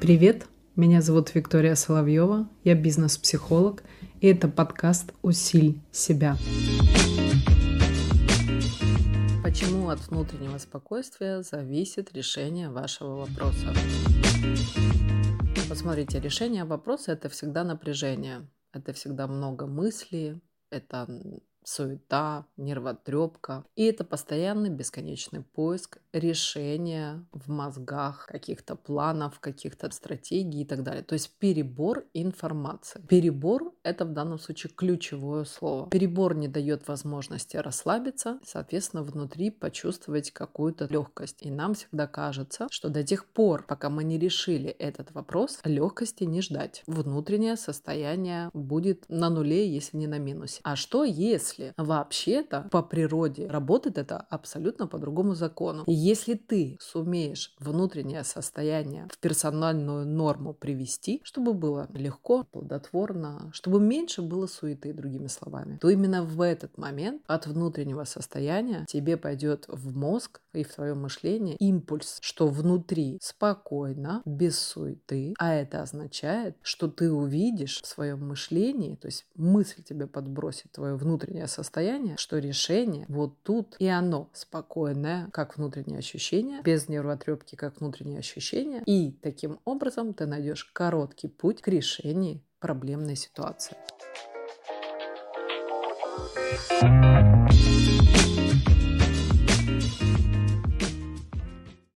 Привет, меня зовут Виктория Соловьева, я бизнес-психолог, и это подкаст «Усиль себя». Почему от внутреннего спокойствия зависит решение вашего вопроса? Посмотрите, решение вопроса – это всегда напряжение, это всегда много мыслей, это суета, нервотрепка. И это постоянный бесконечный поиск решения в мозгах, каких-то планов, каких-то стратегий и так далее. То есть перебор информации. Перебор – это в данном случае ключевое слово. Перебор не дает возможности расслабиться, соответственно, внутри почувствовать какую-то легкость. И нам всегда кажется, что до тех пор, пока мы не решили этот вопрос, легкости не ждать. Внутреннее состояние будет на нуле, если не на минусе. А что если если вообще-то по природе работает это абсолютно по другому закону. И если ты сумеешь внутреннее состояние в персональную норму привести, чтобы было легко, плодотворно, чтобы меньше было суеты, другими словами, то именно в этот момент от внутреннего состояния тебе пойдет в мозг и в твое мышление импульс, что внутри спокойно, без суеты, а это означает, что ты увидишь в своем мышлении, то есть мысль тебе подбросит твое внутреннее состояние, что решение вот тут и оно спокойное, как внутреннее ощущение, без нервотрепки, как внутреннее ощущение. И таким образом ты найдешь короткий путь к решению проблемной ситуации. thank you